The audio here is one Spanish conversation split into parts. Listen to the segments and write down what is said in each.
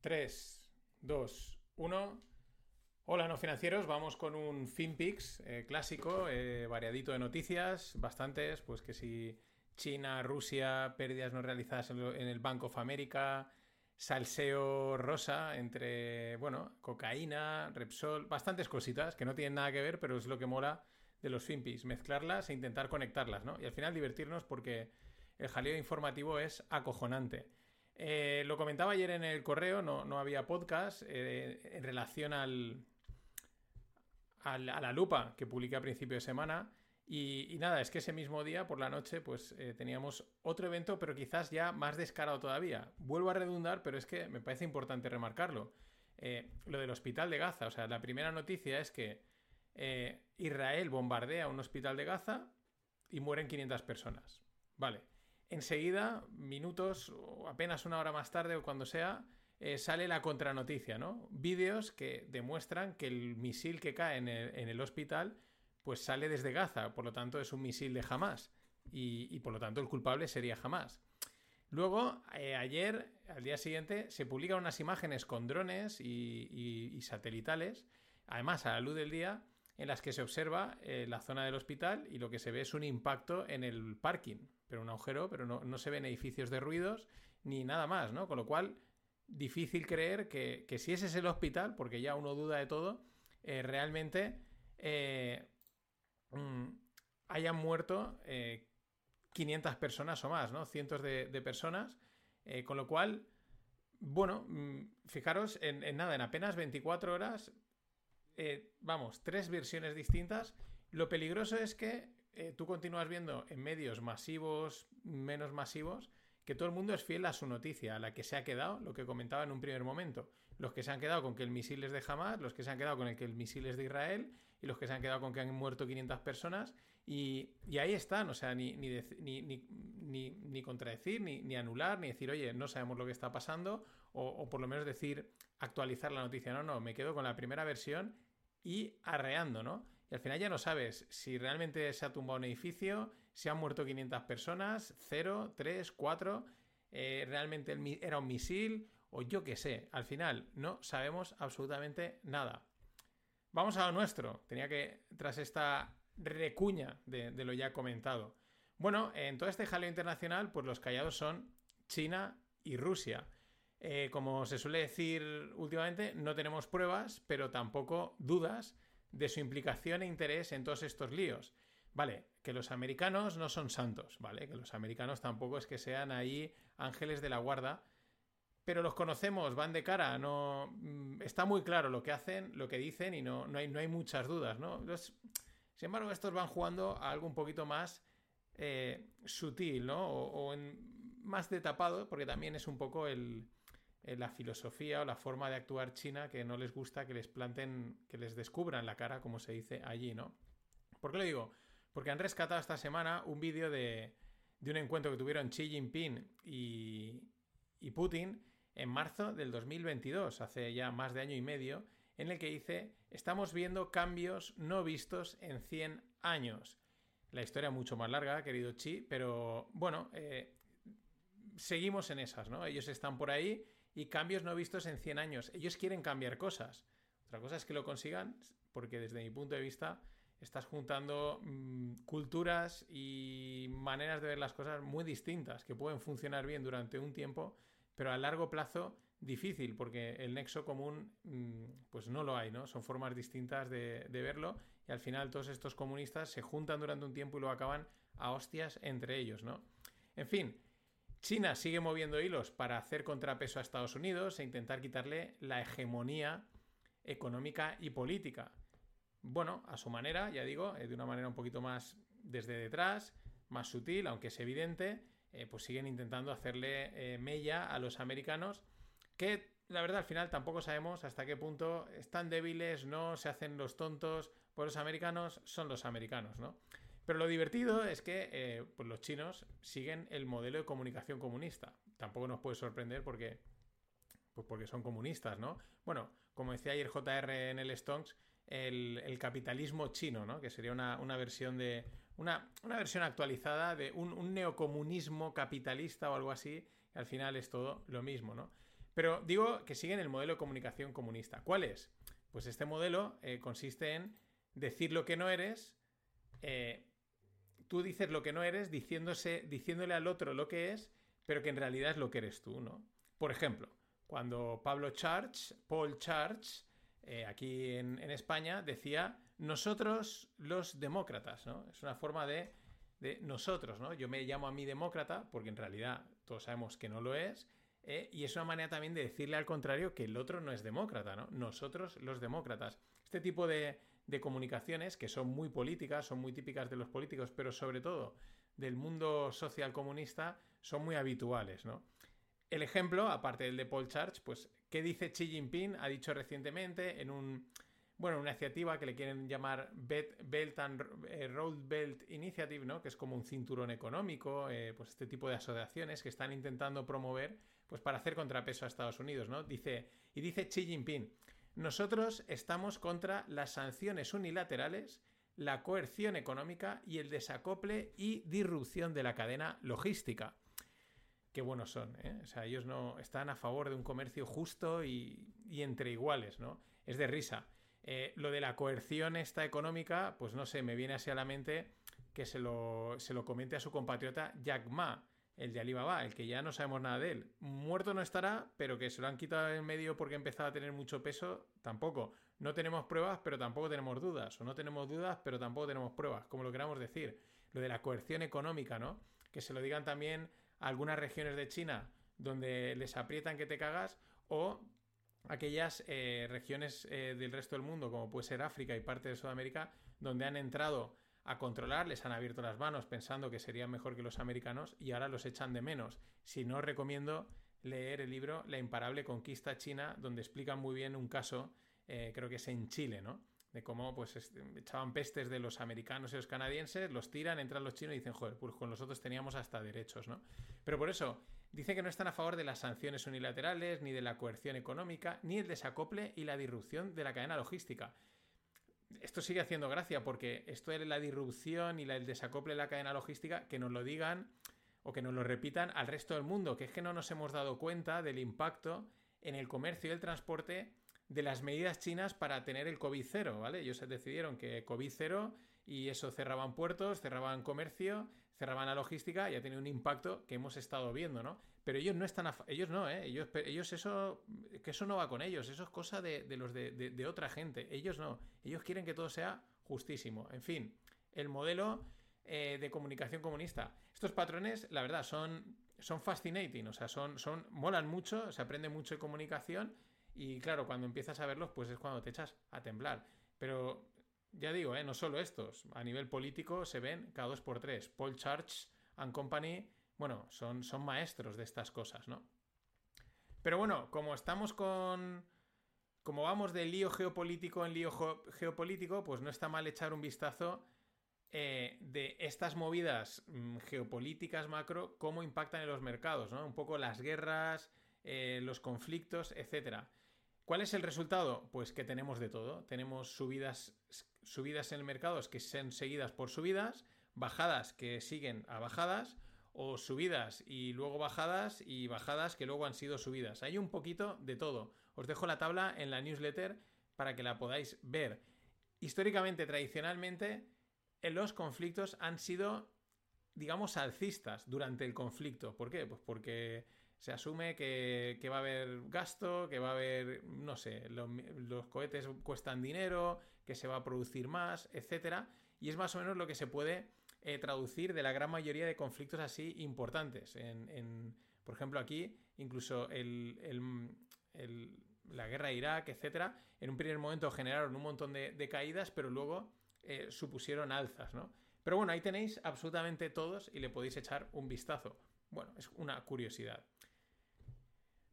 3, 2, 1. Hola, no financieros. Vamos con un FinPix eh, clásico, eh, variadito de noticias, bastantes. Pues que si China, Rusia, pérdidas no realizadas en, el Bank of America, salseo rosa entre, bueno, cocaína, Repsol, bastantes cositas que no tienen nada que ver, pero es lo que mola de los FinPix, mezclarlas e intentar conectarlas, ¿no? Y al final divertirnos porque el jaleo informativo es acojonante. Eh, lo comentaba ayer en el correo, no, había podcast, eh, en relación al, a la lupa que publiqué a principio de semana. Y, nada, es que ese mismo día, por la noche, pues eh, teníamos otro evento, pero quizás ya más descarado todavía. Vuelvo a redundar, pero es que me parece importante remarcarlo. lo del hospital de Gaza, o sea, la primera noticia es que Israel bombardea un hospital de Gaza y mueren 500 personas. Vale. Enseguida, minutos o apenas una hora más tarde o cuando sea, eh, sale la contranoticia, ¿no? Vídeos que demuestran que el misil que cae en el, hospital pues sale desde Gaza, por lo tanto es un misil de Hamas y, por lo tanto el culpable sería Hamas. Luego, eh, ayer, al día siguiente, se publican unas imágenes con drones y, satelitales, además a la luz del día, en las que se observa eh, la zona del hospital y lo que se ve es un impacto en el parking pero un agujero, pero no, se ven edificios de ruidos ni nada más, ¿no? Con lo cual, difícil creer que, si ese es el hospital, porque ya uno duda de todo, eh, realmente eh, mm, hayan muerto 500 eh, personas o más, ¿no? Cientos de, personas, con lo cual, bueno, mm, fijaros, en, en, nada, en apenas 24 horas, vamos, tres versiones distintas. Lo peligroso es que eh, tú continúas viendo en medios masivos, menos masivos, que todo el mundo es fiel a su noticia, a la que se ha quedado, lo que comentaba en un primer momento. Los que se han quedado con que el misil es de Hamas, los que se han quedado con el que el misil es de Israel y los que se han quedado con que han muerto 500 personas. Y, ahí están, o sea, ni, ni, ni, ni contradecir, ni, anular, ni decir, oye, no sabemos lo que está pasando, o, o por lo menos decir, actualizar la noticia. No, no, me quedo con la primera versión y arreando, ¿no? Y al final ya no sabes si realmente se ha tumbado un edificio, si han muerto 500 personas, 0, 3, 4, realmente era un misil o yo qué sé. Al final no sabemos absolutamente nada. Vamos a lo nuestro. Tenía que, tras esta recuña de, lo ya comentado. Bueno, en todo este jaleo internacional, pues los callados son China y Rusia. Eh, como se suele decir últimamente, no tenemos pruebas, pero tampoco dudas de su implicación e interés en todos estos líos. Vale, que los americanos no son santos, ¿vale? Que los americanos tampoco es que sean ahí ángeles de la guarda, pero los conocemos, van de cara, no mm, está muy claro lo que hacen, lo que dicen y no, no, hay, no hay muchas dudas, ¿no? sin embargo, estos van jugando a algo un poquito más eh, sutil, ¿no? O, más de tapado, porque también es un poco el, la filosofía o la forma de actuar china que no les gusta que les planten, que les descubran la cara, como se dice allí, ¿no? ¿Por qué lo digo? Porque han rescatado esta semana un vídeo de, de un encuentro que tuvieron Xi Jinping y, y Putin en marzo del 2022, hace ya más de año y medio, en el que dice, estamos viendo cambios no vistos en 100 años. La historia mucho más larga, querido Xi, pero bueno, eh, seguimos en esas, ¿no? Ellos están por ahí y cambios no vistos en 100 años. Ellos quieren cambiar cosas. Otra cosa es que lo consigan, porque desde mi punto de vista estás juntando mm, culturas y maneras de ver las cosas muy distintas, que pueden funcionar bien durante un tiempo, pero a largo plazo difícil, porque el nexo común mm, pues no lo hay, ¿no? Son formas distintas de, de, verlo y al final todos estos comunistas se juntan durante un tiempo y lo acaban a hostias entre ellos, ¿no? En fin, China sigue moviendo hilos para hacer contrapeso a Estados Unidos e intentar quitarle la hegemonía económica y política. Bueno, a su manera, ya digo, eh, de una manera un poquito más desde detrás, más sutil, aunque es evidente, eh, pues siguen intentando hacerle eh, mella a los americanos, que la verdad al final tampoco sabemos hasta qué punto están débiles, no se hacen los tontos, pues los americanos son los americanos, ¿no? Pero lo divertido es que eh, pues los chinos siguen el modelo de comunicación comunista. Tampoco nos puede sorprender porque, pues porque son comunistas, ¿no? Bueno, como decía ayer JR en el Stonks, el, capitalismo chino, ¿no? Que sería una, versión de. Una, versión actualizada de un, neocomunismo capitalista o algo así, al final es todo lo mismo, ¿no? Pero digo que siguen el modelo de comunicación comunista. ¿Cuál es? Pues este modelo eh, consiste en decir lo que no eres, eh, tú dices lo que no eres diciéndose, diciéndole al otro lo que es, pero que en realidad es lo que eres tú, ¿no? Por ejemplo, cuando Pablo Charch, Paul Charch, eh, aquí en, España, decía nosotros los demócratas, ¿no? Es una forma de, de, nosotros, ¿no? Yo me llamo a mí demócrata porque en realidad todos sabemos que no lo es. Eh, y es una manera también de decirle al contrario que el otro no es demócrata, ¿no? Nosotros los demócratas. Este tipo de, de comunicaciones que son muy políticas, son muy típicas de los políticos, pero sobre todo del mundo social comunista, son muy habituales, ¿no? El ejemplo, aparte del de Paul Charge, pues, ¿qué dice Xi Jinping? Ha dicho recientemente en un, bueno, una iniciativa que le quieren llamar Belt and eh, Road Belt Initiative, ¿no? Que es como un cinturón económico, eh, pues este tipo de asociaciones que están intentando promover, pues para hacer contrapeso a Estados Unidos, ¿no? Dice, y dice Xi Jinping, nosotros estamos contra las sanciones unilaterales, la coerción económica y el desacople y disrupción de la cadena logística. Qué buenos son, ¿eh? O sea, ellos no están a favor de un comercio justo y, entre iguales, ¿no? Es de risa. Eh, lo de la coerción esta económica, pues no sé, me viene así a la mente que se lo, se lo comente a su compatriota Jack Ma, el de Alibaba, el que ya no sabemos nada de él. Muerto no estará, pero que se lo han quitado en medio porque ha empezado a tener mucho peso, tampoco. No tenemos pruebas, pero tampoco tenemos dudas. O no tenemos dudas, pero tampoco tenemos pruebas, como lo queramos decir. Lo de la coerción económica, ¿no? Que se lo digan también a algunas regiones de China donde les aprietan que te cagas o aquellas eh, regiones eh, del resto del mundo, como puede ser África y parte de Sudamérica, donde han entrado a controlar, les han abierto las manos pensando que serían mejor que los americanos y ahora los echan de menos. Si no, recomiendo leer el libro La imparable conquista china, donde explican muy bien un caso, eh, creo que es en Chile, ¿no? De cómo pues echaban pestes de los americanos y los canadienses, los tiran, entran los chinos y dicen, joder, pues con nosotros teníamos hasta derechos, ¿no? Pero por eso, dicen que no están a favor de las sanciones unilaterales, ni de la coerción económica, ni el desacople y la disrupción de la cadena logística esto sigue haciendo gracia porque esto es la disrupción y el desacople de la cadena logística, que nos lo digan o que nos lo repitan al resto del mundo, que es que no nos hemos dado cuenta del impacto en el comercio y el transporte de las medidas chinas para tener el COVID cero, ¿vale? Ellos decidieron que COVID cero y eso cerraban puertos, cerraban comercio, cerraban la logística y ha tenido un impacto que hemos estado viendo, ¿no? Pero ellos no están, ellos no, ¿eh? Ellos, ellos eso, que eso no va con ellos, eso es cosa de, los de, otra gente, ellos no, ellos quieren que todo sea justísimo. En fin, el modelo eh, de comunicación comunista. Estos patrones, la verdad, son, son fascinating, o sea, son, son, molan mucho, se aprende mucho de comunicación y claro, cuando empiezas a verlos, pues es cuando te echas a temblar. Pero ya digo, ¿eh? no solo estos, a nivel político se ven cada dos por tres. Paul Church and Company bueno, son, maestros de estas cosas, ¿no? Pero bueno, como estamos con... Como vamos de lío geopolítico en lío geopolítico, pues no está mal echar un vistazo eh, de estas movidas mm, geopolíticas macro, cómo impactan en los mercados, ¿no? Un poco las guerras, eh, los conflictos, etc. ¿Cuál es el resultado? Pues que tenemos de todo. Tenemos subidas, subidas en el mercado que son seguidas por subidas, bajadas que siguen a bajadas, o subidas y luego bajadas y bajadas que luego han sido subidas. Hay un poquito de todo. Os dejo la tabla en la newsletter para que la podáis ver. Históricamente, tradicionalmente, en los conflictos han sido, digamos, alcistas durante el conflicto. ¿Por qué? Pues porque se asume que, va a haber gasto, que va a haber, no sé, los, cohetes cuestan dinero, que se va a producir más, etc. Y es más o menos lo que se puede eh, traducir de la gran mayoría de conflictos así importantes. En, por ejemplo, aquí, incluso la guerra de Irak, etcétera, en un primer momento generaron un montón de, caídas, pero luego eh, supusieron alzas, ¿no? Pero bueno, ahí tenéis absolutamente todos y le podéis echar un vistazo. Bueno, es una curiosidad.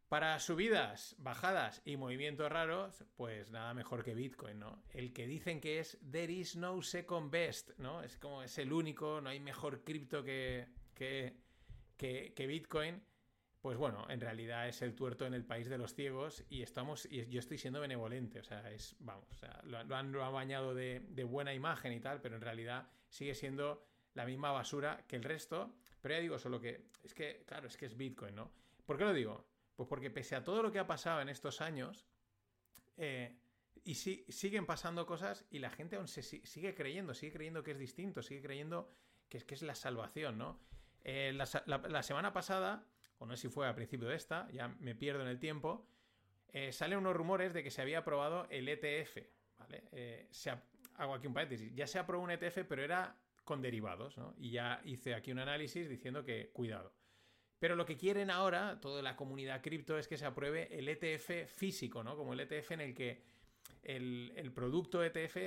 Para subidas, bajadas y movimientos raros, pues nada mejor que Bitcoin, ¿no? El que dicen que es there is no second best, ¿no? Es como es el único, no hay mejor cripto que, que, que, Bitcoin. Pues bueno, en realidad es el tuerto en el país de los ciegos y estamos, y yo estoy siendo benevolente, o sea, es, vamos, o sea, lo, han, bañado de, de buena imagen y tal, pero en realidad sigue siendo la misma basura que el resto. Pero ya digo, solo que, es que, claro, es que es Bitcoin, ¿no? ¿Por qué lo digo? Pues porque pese a todo lo que ha pasado en estos años, eh, y siguen pasando cosas y la gente aún se sigue creyendo, sigue creyendo que es distinto, sigue creyendo que es, que es la salvación, ¿no? Eh, la, semana pasada, o no sé si fue a principio de esta, ya me pierdo en el tiempo, eh, salen unos rumores de que se había aprobado el ETF, ¿vale? Eh, se hago aquí un paréntesis, ya se aprobó un ETF, pero era con derivados, ¿no? Y ya hice aquí un análisis diciendo que cuidado. Pero lo que quieren ahora, toda la comunidad cripto, es que se apruebe el ETF físico, ¿no? Como el ETF en el que el, producto ETF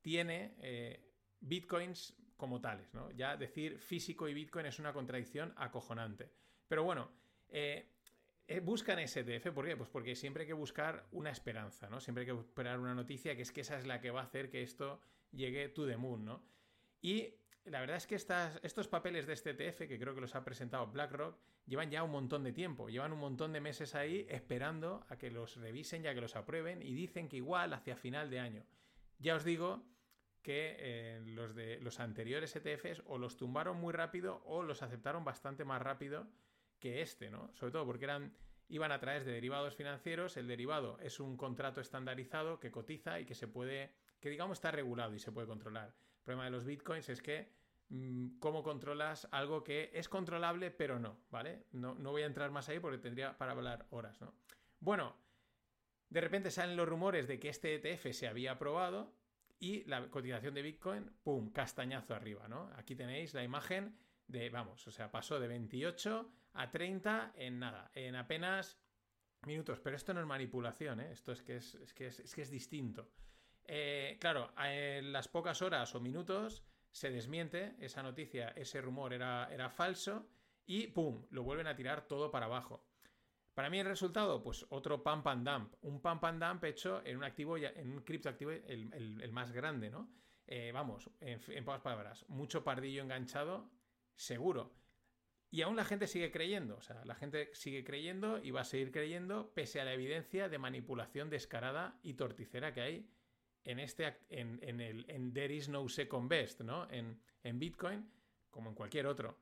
tiene eh, bitcoins como tales, ¿no? Ya decir físico y bitcoin es una contradicción acojonante. Pero bueno, eh, eh, buscan ese ETF, ¿por qué? Pues porque siempre hay que buscar una esperanza, ¿no? Siempre hay que esperar una noticia que es que esa es la que va a hacer que esto llegue to the moon, ¿no? Y la verdad es que estos papeles de este ETF, que creo que los ha presentado BlackRock, llevan ya un montón de tiempo, llevan un montón de meses ahí esperando a que los revisen y a que los aprueben y dicen que igual hacia final de año. Ya os digo que eh, los de los anteriores ETFs o los tumbaron muy rápido o los aceptaron bastante más rápido que este, ¿no? Sobre todo porque eran iban a través de derivados financieros, el derivado es un contrato estandarizado que cotiza y que se puede que digamos está regulado y se puede controlar. El problema de los bitcoins es que Mm, cómo controlas algo que es controlable, pero no, ¿vale? No, voy a entrar más ahí porque tendría para hablar horas, ¿no? Bueno, de repente salen los rumores de que este ETF se había aprobado y la cotización de Bitcoin, ¡pum!, castañazo arriba, ¿no? Aquí tenéis la imagen de, vamos, o sea, pasó de 28 a 30 en nada, en apenas minutos. Pero esto no es manipulación, ¿eh? Esto es que es, que, es, que es distinto. Eh, claro, en las pocas horas o minutos se desmiente esa noticia, ese rumor era, era falso y ¡pum! Lo vuelven a tirar todo para abajo. Para mí el resultado, pues otro pump and dump. Un pump and dump hecho en un activo, en un criptoactivo el, el, más grande, ¿no? Eh, vamos, en, en pocas palabras, mucho pardillo enganchado, seguro. Y aún la gente sigue creyendo, o sea, la gente sigue creyendo y va a seguir creyendo pese a la evidencia de manipulación descarada y torticera que hay en este en, el en there is no second best, ¿no? En, en, Bitcoin, como en cualquier otro.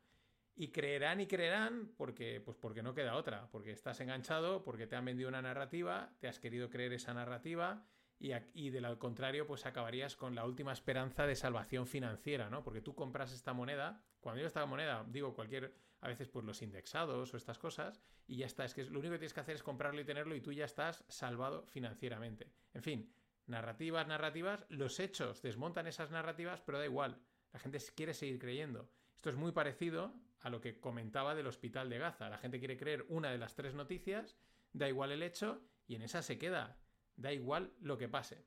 Y creerán y creerán porque, pues porque no queda otra, porque estás enganchado, porque te han vendido una narrativa, te has querido creer esa narrativa y, y de lo contrario, pues acabarías con la última esperanza de salvación financiera, ¿no? Porque tú compras esta moneda, cuando yo esta moneda, digo cualquier, a veces pues los indexados o estas cosas, y ya está, es que lo único que tienes que hacer es comprarlo y tenerlo y tú ya estás salvado financieramente. En fin, narrativas, narrativas, los hechos desmontan esas narrativas, pero da igual, la gente quiere seguir creyendo. Esto es muy parecido a lo que comentaba del hospital de Gaza. La gente quiere creer una de las tres noticias, da igual el hecho, y en esa se queda, da igual lo que pase.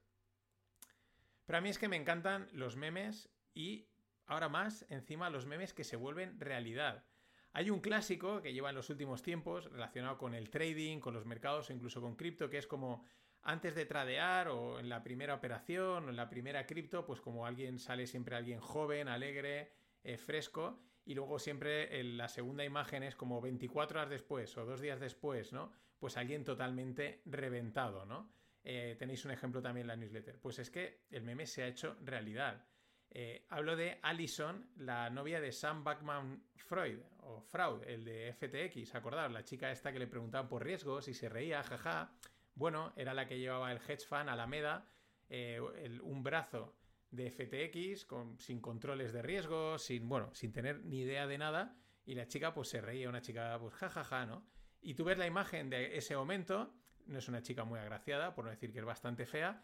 Pero a mí es que me encantan los memes y ahora más encima los memes que se vuelven realidad. Hay un clásico que lleva en los últimos tiempos relacionado con el trading, con los mercados o incluso con cripto, que es como antes de tradear o en la primera operación o en la primera cripto, pues como alguien sale siempre alguien joven, alegre, eh, fresco, y luego siempre en la segunda imagen es como 24 horas después o dos días después, ¿no? Pues alguien totalmente reventado, ¿no? Eh, tenéis un ejemplo también en la newsletter. Pues es que el meme se ha hecho realidad. Eh, hablo de Allison, la novia de Sam Backman Freud, o Fraud, el de FTX, acordad, la chica esta que le preguntaban por riesgos y se reía, jaja. Bueno, era la que llevaba el hedge fund Alameda, eh, un brazo de FTX sin controles de riesgo, sin, bueno, sin tener ni idea de nada, y la chica pues se reía, una chica pues jajaja, ¿no? Y tú ves la imagen de ese momento, no es una chica muy agraciada, por no decir que es bastante fea,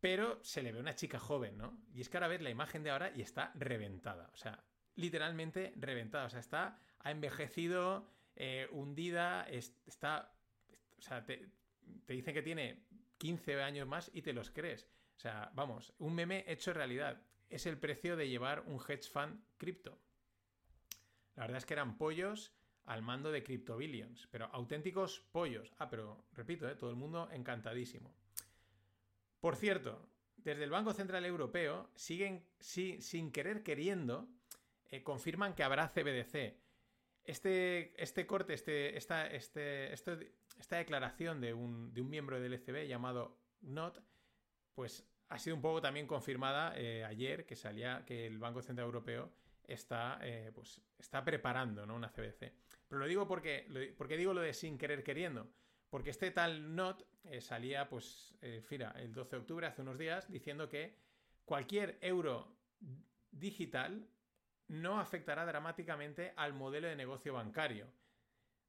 pero se le ve una chica joven, ¿no? Y es que ahora ves la imagen de ahora y está reventada, o sea, literalmente reventada, o sea, está, ha envejecido, eh, hundida, está, o sea, te, dicen que tiene 15 años más y te los crees. O sea, vamos, un meme hecho realidad. Es el precio de llevar un hedge fund cripto. La verdad es que eran pollos al mando de Crypto Billions, pero auténticos pollos. Ah, pero repito, ¿eh? todo el mundo encantadísimo. Por cierto, desde el Banco Central Europeo siguen sin querer queriendo, eh, confirman que habrá CBDC. Este, este corte, este, esta, este, esta declaración de un, miembro del ECB llamado Not, pues ha sido un poco también confirmada eh, ayer que salía que el Banco Central Europeo está, eh, pues, preparando una CBC. Pero lo digo porque digo lo de sin querer queriendo. Porque este tal Not eh, salía, pues, eh, el 12 de octubre, hace unos días, diciendo que cualquier euro digital no afectará dramáticamente al modelo de negocio bancario.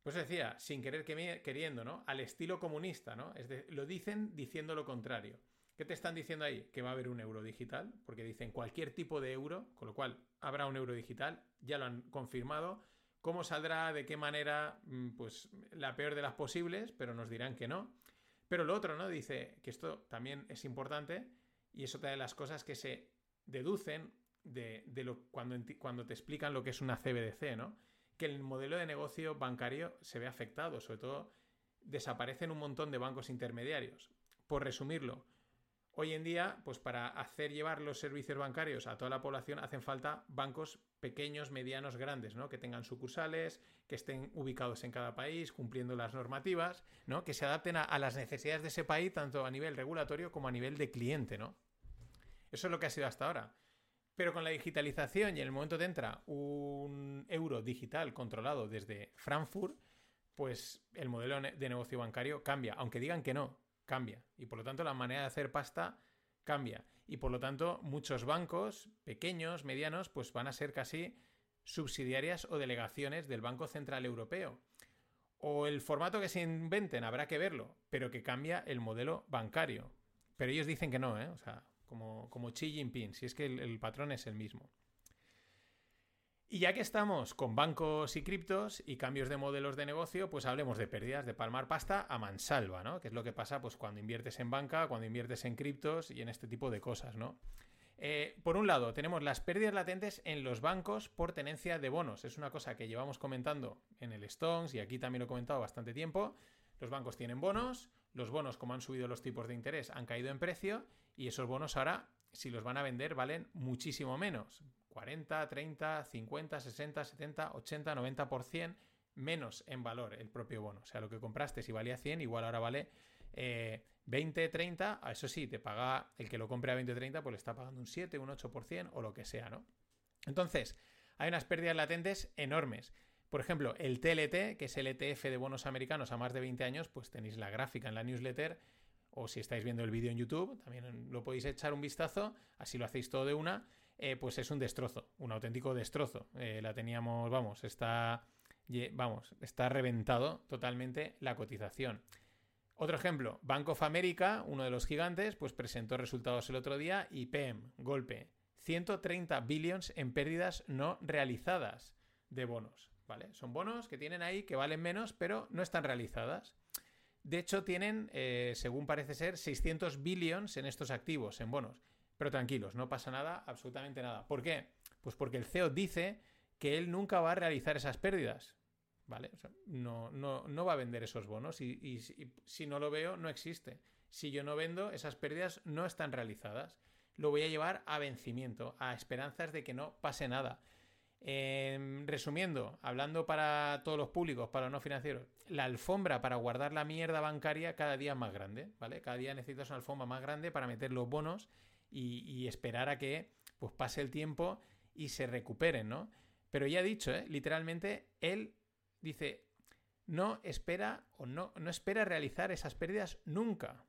Pues decía, sin querer queriendo, ¿no? Al estilo comunista, ¿no? Es lo dicen diciendo lo contrario. ¿Qué te están diciendo ahí? Que va a haber un euro digital, porque dicen cualquier tipo de euro, con lo cual habrá un euro digital, ya lo han confirmado. ¿Cómo saldrá? ¿De qué manera? Mm, pues la peor de las posibles, pero nos dirán que no. Pero lo otro, ¿no? Dice que esto también es importante y es otra de las cosas que se deducen de, lo, cuando, cuando te explican lo que es una CBDC, ¿no? Que el modelo de negocio bancario se ve afectado, sobre todo desaparecen un montón de bancos intermediarios. Por resumirlo, hoy en día, pues para hacer llevar los servicios bancarios a toda la población hacen falta bancos pequeños, medianos, grandes, ¿no? Que tengan sucursales, que estén ubicados en cada país, cumpliendo las normativas, ¿no? Que se adapten a, las necesidades de ese país, tanto a nivel regulatorio como a nivel de cliente, ¿no? Eso es lo que ha sido hasta ahora. Pero con la digitalización y en el momento que entra un euro digital controlado desde Frankfurt, pues el modelo de negocio bancario cambia. Aunque digan que no, cambia. Y por lo tanto la manera de hacer pasta cambia. Y por lo tanto muchos bancos, pequeños, medianos, pues van a ser casi subsidiarias o delegaciones del Banco Central Europeo. O el formato que se inventen, habrá que verlo, pero que cambia el modelo bancario. Pero ellos dicen que no, ¿eh? O sea, como, como Xi Jinping, si es que el, patrón es el mismo. Y ya que estamos con bancos y criptos y cambios de modelos de negocio, pues hablemos de pérdidas, de palmar pasta a mansalva, ¿no? Que es lo que pasa pues, cuando inviertes en banca, cuando inviertes en criptos y en este tipo de cosas, ¿no? Eh, por un lado, tenemos las pérdidas latentes en los bancos por tenencia de bonos. Es una cosa que llevamos comentando en el Stones y aquí también lo he comentado bastante tiempo. Los bancos tienen bonos, los bonos, como han subido los tipos de interés, han caído en precio y esos bonos ahora, si los van a vender, valen muchísimo menos. 40, 30, 50, 60, 70, 80, 90% menos en valor el propio bono. O sea, lo que compraste si valía 100, igual ahora vale 20, eh, 30. Eso sí, te paga el que lo compre a 20, 30, pues le está pagando un 7, un 8% o lo que sea, ¿no? Entonces, hay unas pérdidas latentes enormes. Por ejemplo, el TLT, que es el ETF de bonos americanos a más de 20 años, pues tenéis la gráfica en la newsletter o si estáis viendo el vídeo en YouTube, también lo podéis echar un vistazo, así lo hacéis todo de una, eh, pues es un destrozo, un auténtico destrozo. Eh, la teníamos, vamos, está, vamos, está reventado totalmente la cotización. Otro ejemplo, Bank of America, uno de los gigantes, pues presentó resultados el otro día y PM, golpe, 130 billions en pérdidas no realizadas de bonos, ¿vale? Son bonos que tienen ahí que valen menos, pero no están realizadas. De hecho, tienen, eh, según parece ser, 600 billions en estos activos, en bonos. Pero tranquilos, no pasa nada, absolutamente nada. ¿Por qué? Pues porque el CEO dice que él nunca va a realizar esas pérdidas. ¿Vale? no, no, va a vender esos bonos y, y, si no lo veo, no existe. Si yo no vendo, esas pérdidas no están realizadas. Lo voy a llevar a vencimiento, a esperanzas de que no pase nada. Em, resumiendo, hablando para todos los públicos, para los no financieros, la alfombra para guardar la mierda bancaria cada día es más grande, ¿vale? Cada día necesitas una alfombra más grande para meter los bonos y, esperar a que pues, pase el tiempo y se recuperen, ¿no? Pero ya dicho, ¿eh? literalmente, él dice, no espera o no, no espera realizar esas pérdidas nunca,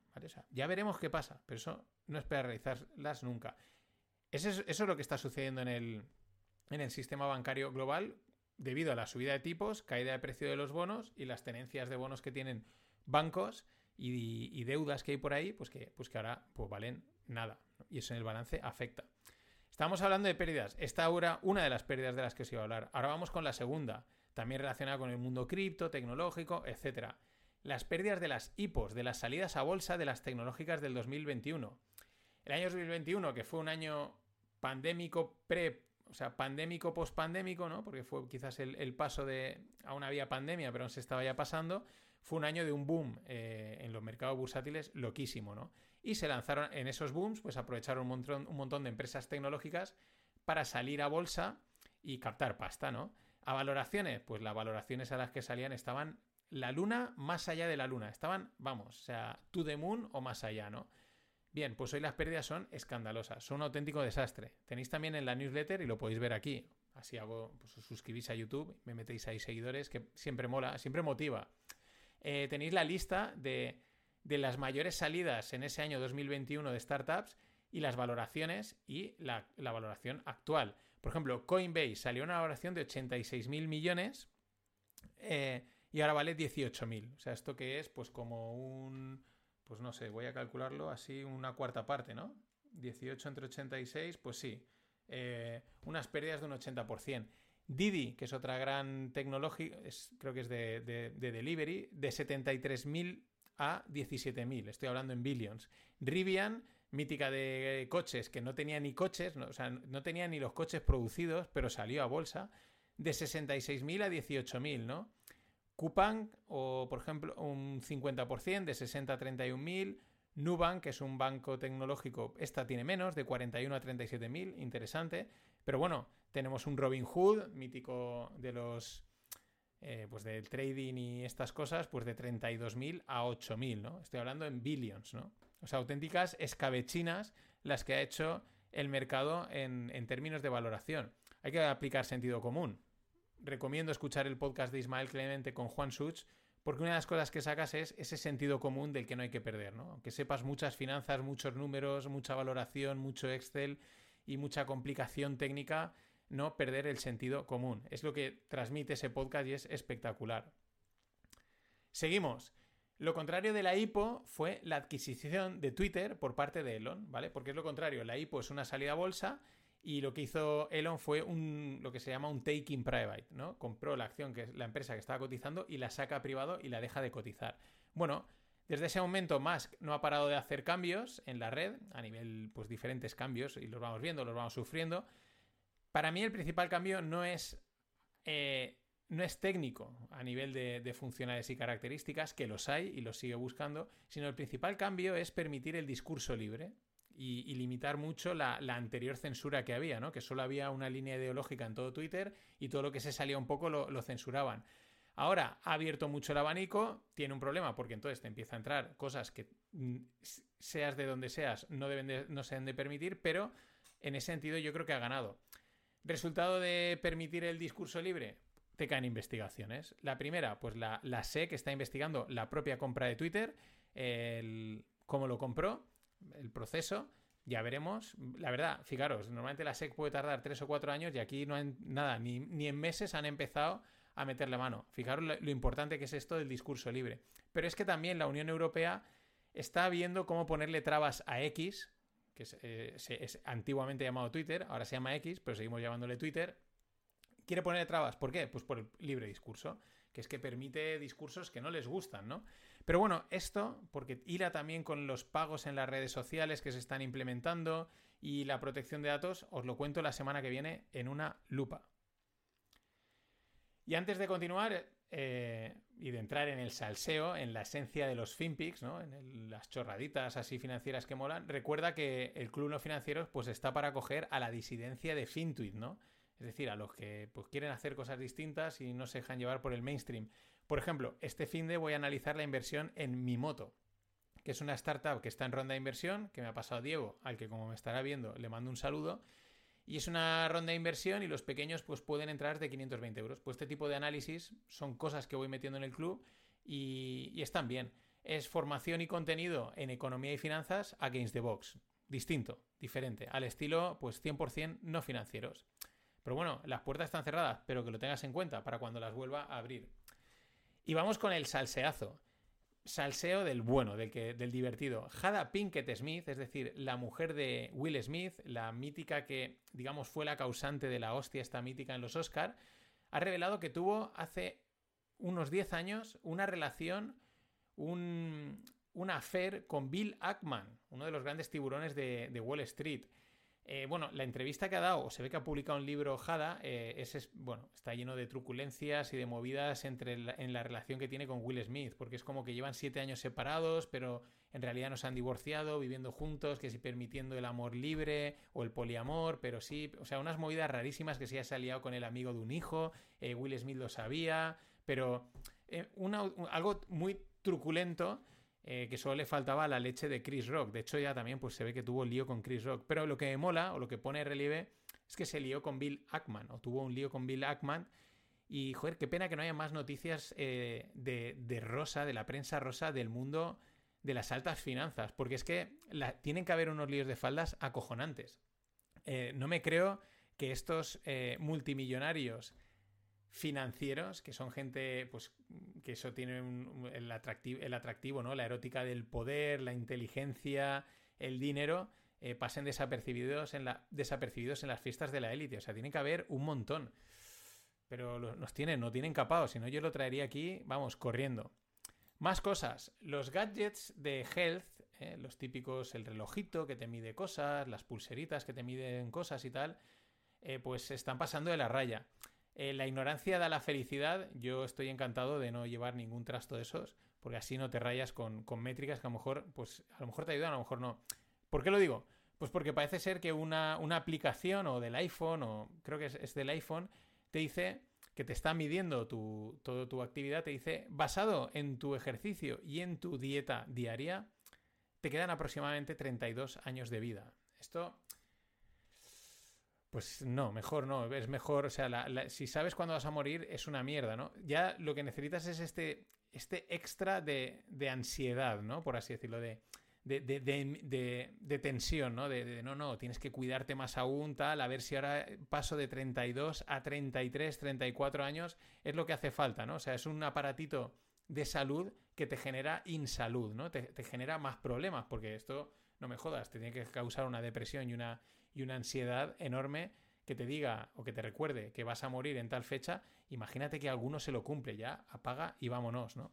ya veremos qué pasa, pero eso no espera realizarlas nunca. eso es lo que está sucediendo en el, en el sistema bancario global debido a la subida de tipos, caída de precio de los bonos y las tenencias de bonos que tienen bancos y, deudas que hay por ahí, pues que, pues que ahora pues valen nada. Y eso en el balance afecta. Estamos hablando de pérdidas. Esta ahora una de las pérdidas de las que os iba a hablar. Ahora vamos con la segunda, también relacionada con el mundo cripto, tecnológico, etc. Las pérdidas de las IPOs, de las salidas a bolsa de las tecnológicas del 2021. El año 2021, que fue un año pandémico pre o sea, pandémico, pospandémico, ¿no? Porque fue quizás el, paso de. Aún había pandemia, pero no se estaba ya pasando. Fue un año de un boom eh, en los mercados bursátiles loquísimo, ¿no? Y se lanzaron en esos booms, pues aprovecharon un montón, un montón de empresas tecnológicas para salir a bolsa y captar pasta, ¿no? A valoraciones, pues las valoraciones a las que salían estaban la luna más allá de la luna. Estaban, vamos, o sea, to the moon o más allá, ¿no? Bien, pues hoy las pérdidas son escandalosas, son un auténtico desastre. Tenéis también en la newsletter y lo podéis ver aquí. Así hago, pues os suscribís a YouTube, me metéis ahí seguidores, que siempre mola, siempre motiva. eh, tenéis la lista de, las mayores salidas en ese año 2021 de startups y las valoraciones y la, valoración actual. Por ejemplo, Coinbase salió una valoración de 86.000 millones eh, y ahora vale 18.000. O sea, ¿esto que es? Pues como un... Pues no sé, voy a calcularlo así una cuarta parte, ¿no? 18 entre 86, pues sí. Eh, unas pérdidas de un 80%. Didi, que es otra gran tecnología, creo que es de, delivery, de 73.000 a 17.000. Estoy hablando en billions. Rivian, mítica de coches, que no tenía ni coches, o sea, no tenía ni los coches producidos, pero salió a bolsa, de 66.000 a 18.000, ¿no? Coupang, o por ejemplo, un 50%, de 60 a 31.000. Nubank, que es un banco tecnológico, esta tiene menos, de 41 a 37.000, interesante. Pero bueno, tenemos un Robin Hood, mítico de los. Eh, pues del trading y estas cosas, pues de 32.000 a 8.000, ¿no? Estoy hablando en billions, ¿no? O sea, auténticas escabechinas las que ha hecho el mercado en, términos de valoración. Hay que aplicar sentido común. Recomiendo escuchar el podcast de Ismael Clemente con Juan Such, porque una de las cosas que sacas es ese sentido común del que no hay que perder, ¿no? Aunque sepas muchas finanzas, muchos números, mucha valoración, mucho Excel y mucha complicación técnica, no perder el sentido común. Es lo que transmite ese podcast y es espectacular. Seguimos. Lo contrario de la IPO fue la adquisición de Twitter por parte de Elon, ¿vale? Porque es lo contrario, la IPO es una salida a bolsa y lo que hizo Elon fue un, lo que se llama un taking private, ¿no? Compró la acción que es la empresa que estaba cotizando y la saca privado y la deja de cotizar. Bueno, desde ese momento Musk no ha parado de hacer cambios en la red, a nivel, pues diferentes cambios, y los vamos viendo, los vamos sufriendo. Para mí el principal cambio no es, eh, no es técnico a nivel de, de, funcionalidades y características, que los hay y los sigue buscando, sino el principal cambio es permitir el discurso libre y, limitar mucho la, anterior censura que había, ¿no? que solo había una línea ideológica en todo Twitter y todo lo que se salía un poco lo, censuraban. Ahora ha abierto mucho el abanico, tiene un problema porque entonces te empieza a entrar cosas que mm, seas de donde seas no, deben no se deben de permitir, pero en ese sentido yo creo que ha ganado. Resultado de permitir el discurso libre, te caen investigaciones. La primera, pues la, la SEC está investigando la propia compra de Twitter, el, cómo lo compró, el proceso. Ya veremos. La verdad, fijaros, normalmente la SEC puede tardar tres o cuatro años y aquí no hay nada, ni, ni en meses han empezado a meterle mano. Fijaros lo, lo, importante que es esto del discurso libre. Pero es que también la Unión Europea está viendo cómo ponerle trabas a X, que eh, es, antiguamente llamado Twitter, ahora se llama X, pero seguimos llamándole Twitter, quiere ponerle trabas. ¿Por qué? Pues por el libre discurso, que es que permite discursos que no les gustan, ¿no? Pero bueno, esto, porque irá también con los pagos en las redes sociales que se están implementando y la protección de datos, os lo cuento la semana que viene en una lupa. Y antes de continuar, eh, y de entrar en el salseo, en la esencia de los FinPix, ¿no? en las chorraditas así financieras que molan, recuerda que el Club No Financieros pues está para acoger a la disidencia de FinTweet, ¿no? Es decir, a los que pues, quieren hacer cosas distintas y no se dejan llevar por el mainstream. Por ejemplo, este fin de voy a analizar la inversión en Mi Moto, que es una startup que está en ronda de inversión, que me ha pasado Diego, al que como me estará viendo le mando un saludo, y es una ronda de inversión y los pequeños pues pueden entrar de 520 euros. Pues este tipo de análisis son cosas que voy metiendo en el club y, están bien. Es formación y contenido en economía y finanzas against the box. Distinto, diferente, al estilo pues 100% no financieros. Pero bueno, las puertas están cerradas, pero que lo tengas en cuenta para cuando las vuelva a abrir. Y vamos con el salseazo salseo del bueno, del, que, del divertido. Jada Pinkett Smith, es decir, la mujer de Will Smith, la mítica que, digamos, fue la causante de la hostia esta mítica en los Oscar, ha revelado que tuvo hace unos 10 años una relación, un, un affair con Bill Ackman, uno de los grandes tiburones de, de Wall Street. Eh, bueno, la entrevista que ha dado, o se ve que ha publicado un libro Jada, eh, es, bueno, está lleno de truculencias y de movidas entre en la relación que tiene con Will Smith, porque es como que llevan siete años separados, pero en realidad no se han divorciado, viviendo juntos, que si permitiendo el amor libre o el poliamor, pero sí, o sea, unas movidas rarísimas que se ha liado con el amigo de un hijo, eh, Will Smith lo sabía, pero algo muy truculento eh, que solo le faltaba la leche de Chris Rock. De hecho, ya también pues, se ve que tuvo lío con Chris Rock. Pero lo que me mola, o lo que pone relieve, es que se lió con Bill Ackman, o tuvo un lío con Bill Ackman. Y, joder, qué pena que no haya más noticias eh, de, rosa, de la prensa rosa del mundo de las altas finanzas, porque es que tienen que haber unos líos de faldas acojonantes. Eh, no me creo que estos multimillonarios financieros, que son gente, pues, que eso tiene el, atractivo, el atractivo, ¿no? La erótica del poder, la inteligencia, el dinero, pasen desapercibidos en, la, desapercibidos en las fiestas de la élite. O sea, tiene que haber un montón. Pero nos tienen, no tienen capados, si no yo lo traería aquí, vamos, corriendo. Más cosas. Los gadgets de health, eh, los típicos, el relojito que te mide cosas, las pulseritas que te miden cosas y tal, eh, pues están pasando de la raya. Eh, la ignorancia da la felicidad. Yo estoy encantado de no llevar ningún trasto de esos, porque así no te rayas con, métricas que a lo mejor, pues, a lo mejor te ayudan, a lo mejor no. ¿Por qué lo digo? Pues porque parece ser que una, aplicación o del iPhone, o creo que es del iPhone, te dice que te está midiendo tu, toda tu actividad, te dice, basado en tu ejercicio y en tu dieta diaria, te quedan aproximadamente 32 años de vida. Esto, pues no, mejor no, es mejor, o sea, si sabes cuándo vas a morir, es una mierda, ¿no? Ya lo que necesitas es este, este extra de, de ansiedad, ¿no? Por así decirlo, de de, tensión, ¿no? De, no, no, tienes que cuidarte más aún, tal, a ver si ahora paso de 32 a 33, 34 años, es lo que hace falta, ¿no? O sea, es un aparatito de salud que te genera insalud, ¿no? Te, genera más problemas, porque esto, no me jodas, te tiene que causar una depresión y una, y una ansiedad enorme que te diga o que te recuerde que vas a morir en tal fecha, imagínate que alguno se lo cumple ya, apaga y vámonos, ¿no?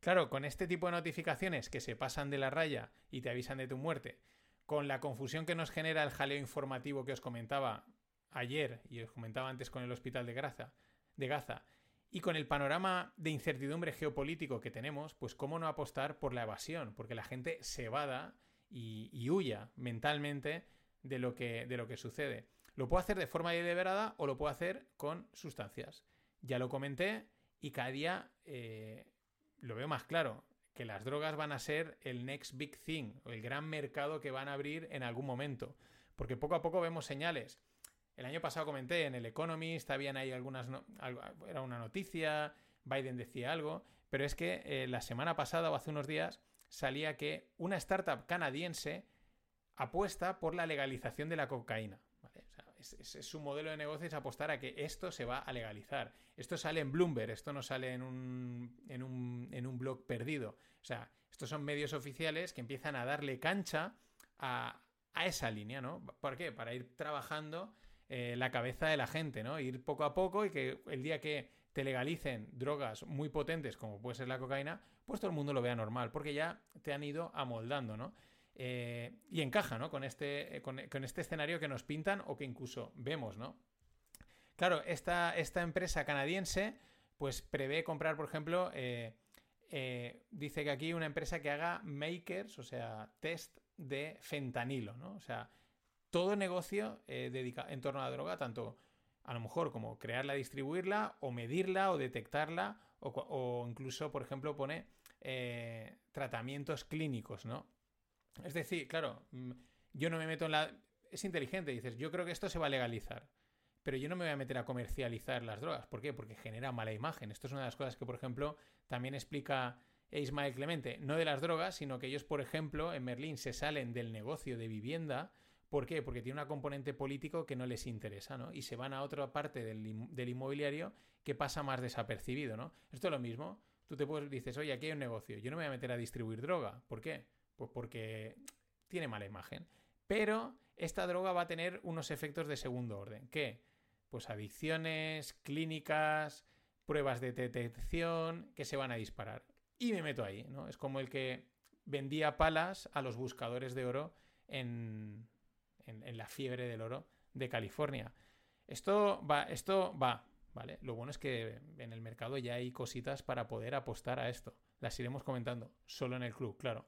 Claro, con este tipo de notificaciones que se pasan de la raya y te avisan de tu muerte, con la confusión que nos genera el jaleo informativo que os comentaba ayer y os comentaba antes con el hospital de Gaza, de Gaza y con el panorama de incertidumbre geopolítico que tenemos, pues cómo no apostar por la evasión, porque la gente se evada y, huya mentalmente de lo, que, de lo que sucede. Lo puedo hacer de forma deliberada o lo puedo hacer con sustancias. Ya lo comenté y cada día eh, lo veo más claro, que las drogas van a ser el next big thing, el gran mercado que van a abrir en algún momento. Porque poco a poco vemos señales. El año pasado comenté en el Economist, habían ahí algunas. era una noticia, Biden decía algo, pero es que eh, la semana pasada o hace unos días salía que una startup canadiense apuesta por la legalización de la cocaína es, su modelo de negocio es apostar a que esto se va a legalizar. Esto sale en Bloomberg, esto no sale en un, en un, blog perdido. O sea, estos son medios oficiales que empiezan a darle cancha a, esa línea, ¿no? ¿Por qué? Para ir trabajando eh, la cabeza de la gente, ¿no? Ir poco a poco y que el día que te legalicen drogas muy potentes como puede ser la cocaína, pues todo el mundo lo vea normal, porque ya te han ido amoldando, ¿no? Eh, y encaja ¿no? con, este, eh, con, este escenario que nos pintan o que incluso vemos, ¿no? Claro, esta, esta empresa canadiense pues prevé comprar, por ejemplo, eh, dice que aquí una empresa que haga makers, o sea, test de fentanilo, ¿no? O sea, todo negocio dedica en torno a la droga, tanto a lo mejor como crearla, distribuirla, o medirla, o detectarla, o incluso, por ejemplo, pone tratamientos clínicos, ¿no? Es decir, claro, mm, yo no me meto en la... Es inteligente, dices, yo creo que esto se va a legalizar, pero yo no me voy a meter a comercializar las drogas. ¿Por qué? Porque genera mala imagen. Esto es una de las cosas que, por ejemplo, también explica Ismael Clemente, no de las drogas, sino que ellos, por ejemplo, en Berlín se salen del negocio de vivienda. ¿Por qué? Porque tiene una componente político que no les interesa, ¿no? Y se van a otra parte del, del inmobiliario que pasa más desapercibido, ¿no? Esto es lo mismo. Tú te puedes, dices, oye, aquí hay un negocio, yo no me voy a meter a distribuir droga. ¿Por qué? Pues porque tiene mala imagen. Pero esta droga va a tener unos efectos de segundo orden. ¿Qué? Pues adicciones, clínicas, pruebas de detección que se van a disparar. Y me meto ahí, ¿no? Es como el que vendía palas a los buscadores de oro en, en, la fiebre del oro de California. Esto va, esto va, ¿vale? Lo bueno es que en el mercado ya hay cositas para poder apostar a esto. Las iremos comentando, solo en el club, claro.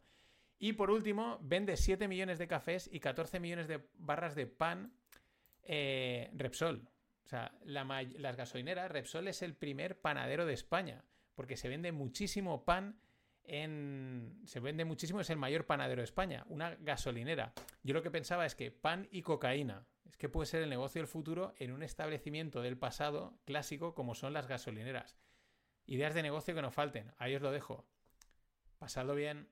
Y por último, vende 7 millones de cafés y 14 millones de barras de pan eh, Repsol. O sea, las gasolineras, Repsol es el primer panadero de España, porque se vende muchísimo pan en... Se vende muchísimo, es el mayor panadero de España, una gasolinera. Yo lo que pensaba es que pan y cocaína. Es que puede ser el negocio del futuro en un establecimiento del pasado clásico como son las gasolineras. Ideas de negocio que no falten. Ahí os lo dejo. Pasadlo bien.